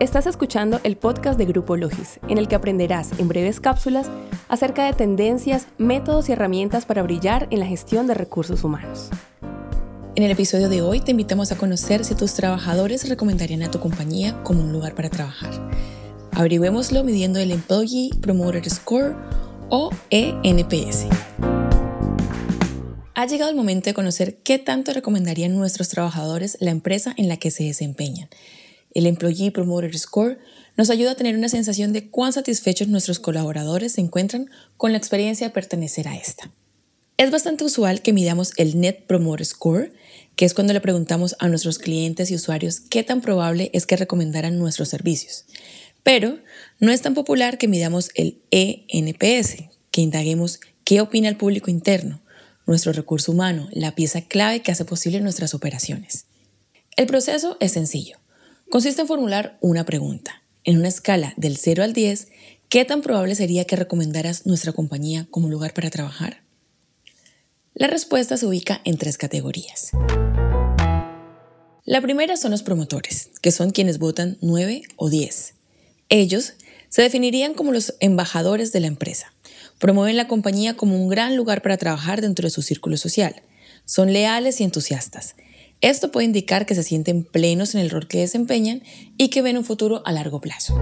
Estás escuchando el podcast de Grupo Logis, en el que aprenderás en breves cápsulas acerca de tendencias, métodos y herramientas para brillar en la gestión de recursos humanos. En el episodio de hoy te invitamos a conocer si tus trabajadores recomendarían a tu compañía como un lugar para trabajar. Averigüémoslo midiendo el Employee Promoter Score o ENPS. Ha llegado el momento de conocer qué tanto recomendarían nuestros trabajadores la empresa en la que se desempeñan. El Employee Promoter Score nos ayuda a tener una sensación de cuán satisfechos nuestros colaboradores se encuentran con la experiencia de pertenecer a esta. Es bastante usual que midamos el Net Promoter Score, que es cuando le preguntamos a nuestros clientes y usuarios qué tan probable es que recomendaran nuestros servicios. Pero no es tan popular que midamos el ENPS, que indaguemos qué opina el público interno, nuestro recurso humano, la pieza clave que hace posible nuestras operaciones. El proceso es sencillo. Consiste en formular una pregunta. En una escala del 0 al 10, ¿qué tan probable sería que recomendaras nuestra compañía como lugar para trabajar? La respuesta se ubica en tres categorías. La primera son los promotores, que son quienes votan 9 o 10. Ellos se definirían como los embajadores de la empresa. Promueven la compañía como un gran lugar para trabajar dentro de su círculo social. Son leales y entusiastas esto puede indicar que se sienten plenos en el rol que desempeñan y que ven un futuro a largo plazo.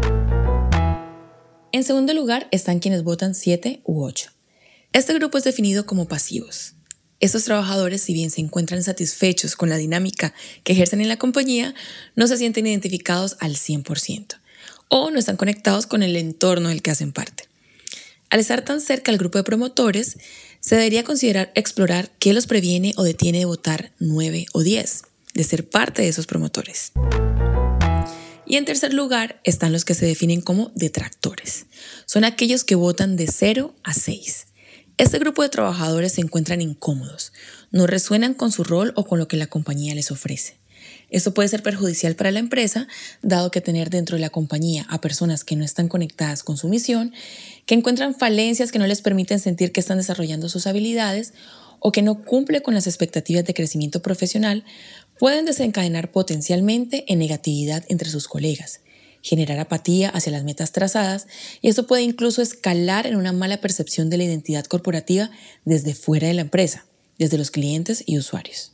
En segundo lugar están quienes votan 7 u 8. Este grupo es definido como pasivos. Estos trabajadores, si bien se encuentran satisfechos con la dinámica que ejercen en la compañía, no se sienten identificados al 100% o no están conectados con el entorno del que hacen parte. Al estar tan cerca al grupo de promotores, se debería considerar explorar qué los previene o detiene de votar 9 o 10, de ser parte de esos promotores. Y en tercer lugar están los que se definen como detractores. Son aquellos que votan de 0 a 6. Este grupo de trabajadores se encuentran incómodos, no resuenan con su rol o con lo que la compañía les ofrece. Esto puede ser perjudicial para la empresa, dado que tener dentro de la compañía a personas que no están conectadas con su misión, que encuentran falencias que no les permiten sentir que están desarrollando sus habilidades o que no cumple con las expectativas de crecimiento profesional, pueden desencadenar potencialmente en negatividad entre sus colegas, generar apatía hacia las metas trazadas y esto puede incluso escalar en una mala percepción de la identidad corporativa desde fuera de la empresa, desde los clientes y usuarios.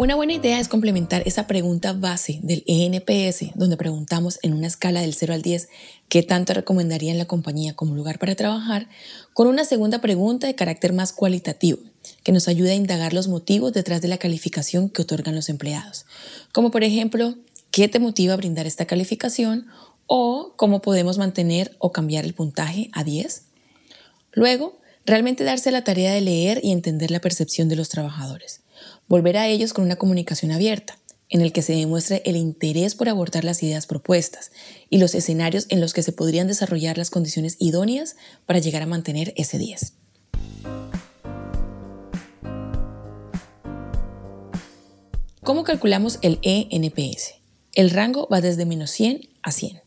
Una buena idea es complementar esa pregunta base del ENPS, donde preguntamos en una escala del 0 al 10 qué tanto recomendarían la compañía como lugar para trabajar, con una segunda pregunta de carácter más cualitativo, que nos ayude a indagar los motivos detrás de la calificación que otorgan los empleados, como por ejemplo, ¿qué te motiva a brindar esta calificación? o cómo podemos mantener o cambiar el puntaje a 10. Luego, realmente darse la tarea de leer y entender la percepción de los trabajadores volver a ellos con una comunicación abierta, en el que se demuestre el interés por abordar las ideas propuestas y los escenarios en los que se podrían desarrollar las condiciones idóneas para llegar a mantener ese 10. ¿Cómo calculamos el ENPS? El rango va desde menos 100 a 100.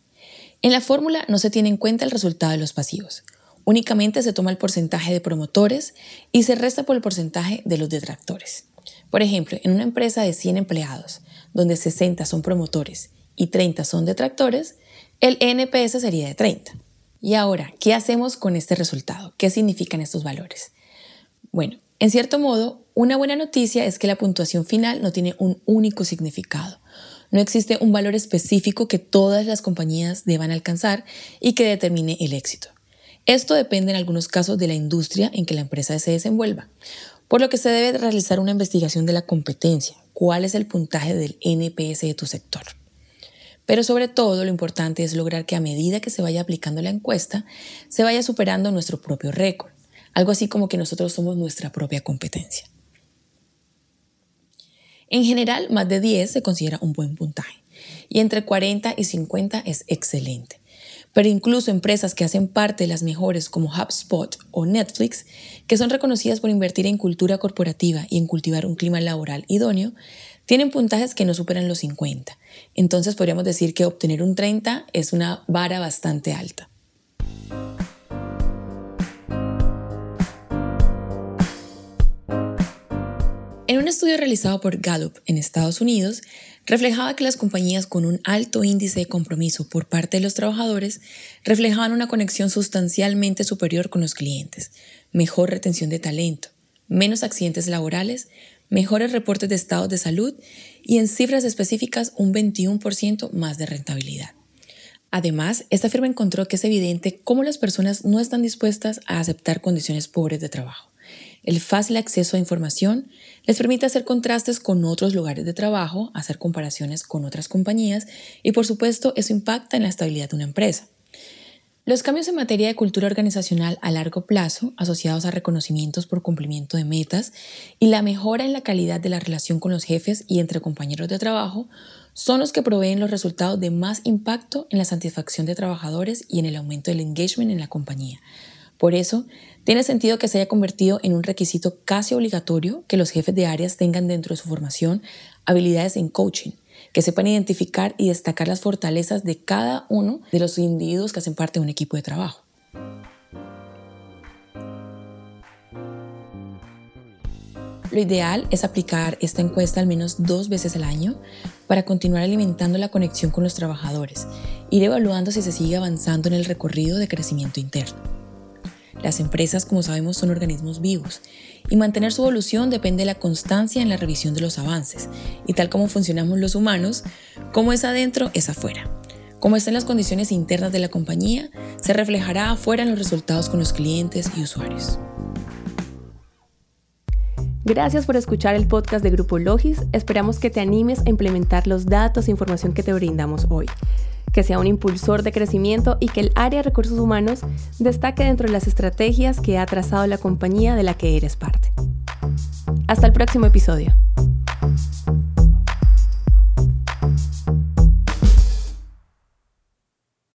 En la fórmula no se tiene en cuenta el resultado de los pasivos. Únicamente se toma el porcentaje de promotores y se resta por el porcentaje de los detractores. Por ejemplo, en una empresa de 100 empleados, donde 60 son promotores y 30 son detractores, el NPS sería de 30. Y ahora, ¿qué hacemos con este resultado? ¿Qué significan estos valores? Bueno, en cierto modo, una buena noticia es que la puntuación final no tiene un único significado. No existe un valor específico que todas las compañías deban alcanzar y que determine el éxito. Esto depende en algunos casos de la industria en que la empresa se desenvuelva por lo que se debe realizar una investigación de la competencia, cuál es el puntaje del NPS de tu sector. Pero sobre todo lo importante es lograr que a medida que se vaya aplicando la encuesta, se vaya superando nuestro propio récord, algo así como que nosotros somos nuestra propia competencia. En general, más de 10 se considera un buen puntaje y entre 40 y 50 es excelente pero incluso empresas que hacen parte de las mejores como HubSpot o Netflix, que son reconocidas por invertir en cultura corporativa y en cultivar un clima laboral idóneo, tienen puntajes que no superan los 50. Entonces podríamos decir que obtener un 30 es una vara bastante alta. En un estudio realizado por Gallup en Estados Unidos, reflejaba que las compañías con un alto índice de compromiso por parte de los trabajadores reflejaban una conexión sustancialmente superior con los clientes, mejor retención de talento, menos accidentes laborales, mejores reportes de estados de salud y en cifras específicas un 21% más de rentabilidad. Además, esta firma encontró que es evidente cómo las personas no están dispuestas a aceptar condiciones pobres de trabajo. El fácil acceso a información les permite hacer contrastes con otros lugares de trabajo, hacer comparaciones con otras compañías y por supuesto eso impacta en la estabilidad de una empresa. Los cambios en materia de cultura organizacional a largo plazo, asociados a reconocimientos por cumplimiento de metas y la mejora en la calidad de la relación con los jefes y entre compañeros de trabajo, son los que proveen los resultados de más impacto en la satisfacción de trabajadores y en el aumento del engagement en la compañía, por eso, tiene sentido que se haya convertido en un requisito casi obligatorio que los jefes de áreas tengan dentro de su formación habilidades en coaching, que sepan identificar y destacar las fortalezas de cada uno de los individuos que hacen parte de un equipo de trabajo. Lo ideal es aplicar esta encuesta al menos dos veces al año para continuar alimentando la conexión con los trabajadores, ir evaluando si se sigue avanzando en el recorrido de crecimiento interno. Las empresas, como sabemos, son organismos vivos y mantener su evolución depende de la constancia en la revisión de los avances. Y tal como funcionamos los humanos, como es adentro, es afuera. Como están las condiciones internas de la compañía, se reflejará afuera en los resultados con los clientes y usuarios. Gracias por escuchar el podcast de Grupo Logis. Esperamos que te animes a implementar los datos e información que te brindamos hoy que sea un impulsor de crecimiento y que el área de recursos humanos destaque dentro de las estrategias que ha trazado la compañía de la que eres parte. Hasta el próximo episodio.